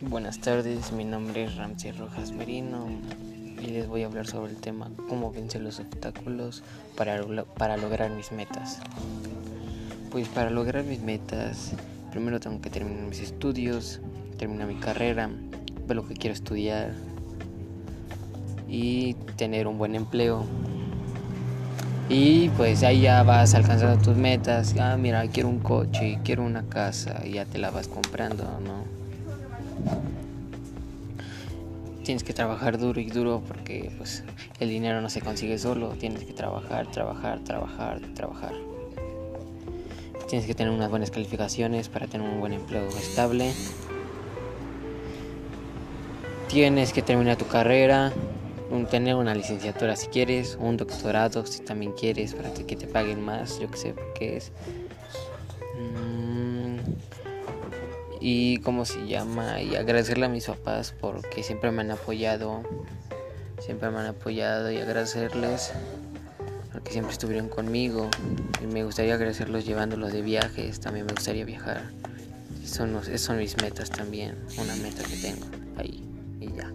Buenas tardes, mi nombre es Ramsey Rojas Merino y les voy a hablar sobre el tema cómo vencer los obstáculos para, para lograr mis metas. Pues para lograr mis metas, primero tengo que terminar mis estudios, terminar mi carrera, ver lo que quiero estudiar y tener un buen empleo. Y pues ahí ya vas alcanzando tus metas. Ah, mira, quiero un coche, quiero una casa y ya te la vas comprando, ¿no? Tienes que trabajar duro y duro porque pues el dinero no se consigue solo, tienes que trabajar, trabajar, trabajar, trabajar. Tienes que tener unas buenas calificaciones para tener un buen empleo estable. Tienes que terminar tu carrera, tener una licenciatura si quieres, un doctorado si también quieres para que te paguen más, yo que sé qué es. Mm, y cómo se llama y agradecerle a mis papás porque siempre me han apoyado siempre me han apoyado y agradecerles porque siempre estuvieron conmigo. Y me gustaría agradecerlos llevándolos de viajes también me gustaría viajar. Son, son mis metas también una meta que tengo ahí y ya